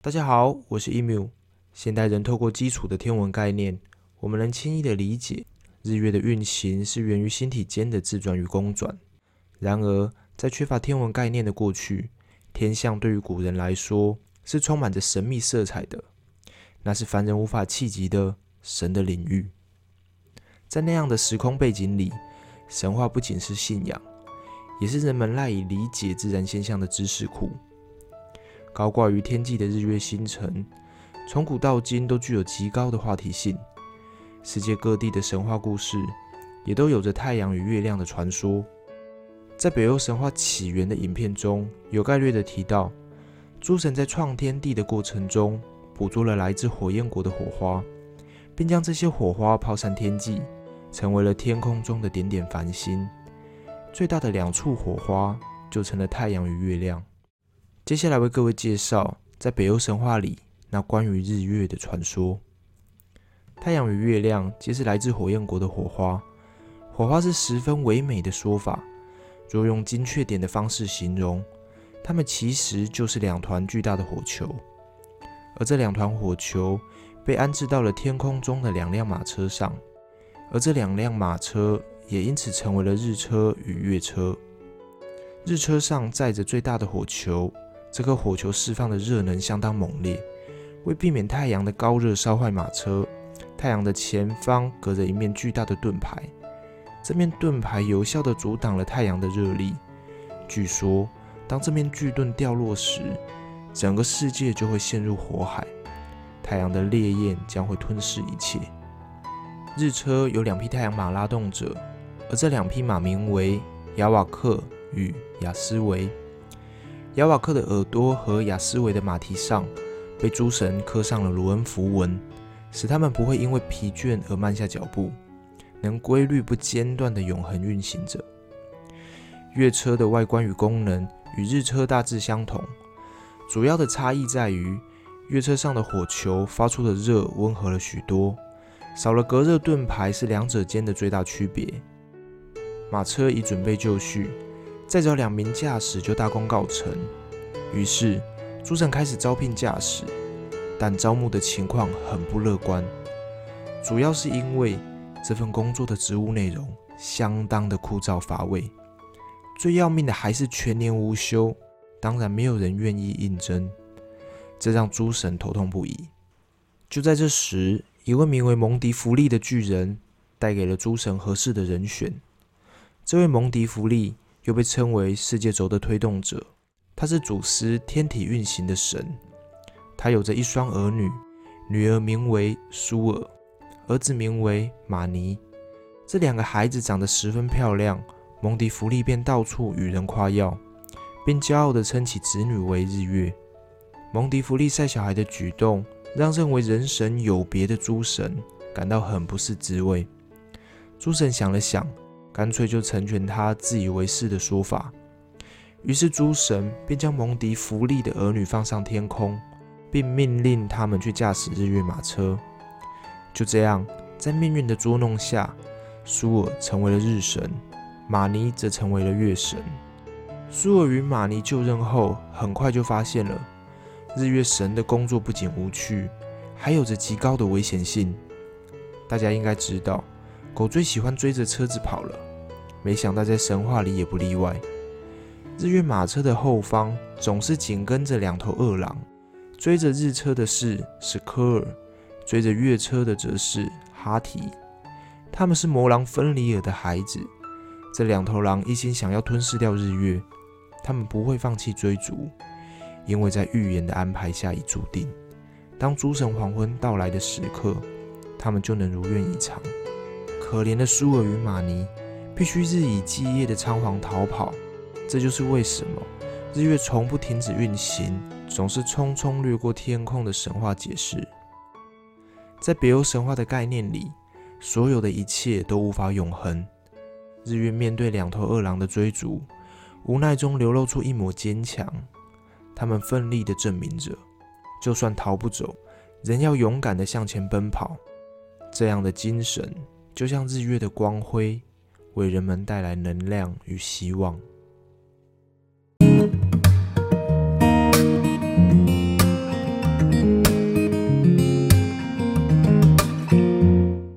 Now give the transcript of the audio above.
大家好，我是 emu。现代人透过基础的天文概念，我们能轻易的理解日月的运行是源于星体间的自转与公转。然而，在缺乏天文概念的过去，天象对于古人来说是充满着神秘色彩的，那是凡人无法企及的神的领域。在那样的时空背景里，神话不仅是信仰，也是人们赖以理解自然现象的知识库。高挂于天际的日月星辰，从古到今都具有极高的话题性。世界各地的神话故事，也都有着太阳与月亮的传说。在北欧神话起源的影片中，有概略的提到，诸神在创天地的过程中，捕捉了来自火焰国的火花，并将这些火花抛散天际。成为了天空中的点点繁星，最大的两处火花就成了太阳与月亮。接下来为各位介绍，在北欧神话里那关于日月的传说。太阳与月亮皆是来自火焰国的火花，火花是十分唯美的说法。若用精确点的方式形容，它们其实就是两团巨大的火球，而这两团火球被安置到了天空中的两辆马车上。而这两辆马车也因此成为了日车与月车。日车上载着最大的火球，这颗火球释放的热能相当猛烈。为避免太阳的高热烧坏马车，太阳的前方隔着一面巨大的盾牌，这面盾牌有效地阻挡了太阳的热力。据说，当这面巨盾掉落时，整个世界就会陷入火海，太阳的烈焰将会吞噬一切。日车有两匹太阳马拉动着，而这两匹马名为亚瓦克与雅斯维。亚瓦克的耳朵和雅斯维的马蹄上被诸神刻上了卢恩符文，使他们不会因为疲倦而慢下脚步，能规律不间断的永恒运行着。月车的外观与功能与日车大致相同，主要的差异在于月车上的火球发出的热温和了许多。少了隔热盾牌是两者间的最大区别。马车已准备就绪，再找两名驾驶就大功告成。于是诸神开始招聘驾驶，但招募的情况很不乐观，主要是因为这份工作的职务内容相当的枯燥乏味。最要命的还是全年无休，当然没有人愿意应征，这让诸神头痛不已。就在这时，一位名为蒙迪弗利的巨人带给了诸神合适的人选。这位蒙迪弗利又被称为世界轴的推动者，他是主司天体运行的神。他有着一双儿女，女儿名为苏尔，儿子名为马尼。这两个孩子长得十分漂亮，蒙迪弗利便到处与人夸耀，并骄傲地称其子女为日月。蒙迪弗利晒小孩的举动。让认为人神有别的诸神感到很不是滋味。诸神想了想，干脆就成全他自以为是的说法。于是诸神便将蒙迪弗利的儿女放上天空，并命令他们去驾驶日月马车。就这样，在命运的捉弄下，苏尔成为了日神，马尼则成为了月神。苏尔与马尼就任后，很快就发现了。日月神的工作不仅无趣，还有着极高的危险性。大家应该知道，狗最喜欢追着车子跑了。没想到在神话里也不例外。日月马车的后方总是紧跟着两头恶狼，追着日车的是史科尔，追着月车的则是哈提。他们是魔狼芬里尔的孩子。这两头狼一心想要吞噬掉日月，他们不会放弃追逐。因为在预言的安排下已注定，当诸神黄昏到来的时刻，他们就能如愿以偿。可怜的苏尔与玛尼必须日以继夜的仓皇逃跑，这就是为什么日月从不停止运行，总是匆匆掠过天空的神话解释。在北欧神话的概念里，所有的一切都无法永恒。日月面对两头饿狼的追逐，无奈中流露出一抹坚强。他们奋力地证明着，就算逃不走，仍要勇敢地向前奔跑。这样的精神，就像日月的光辉，为人们带来能量与希望。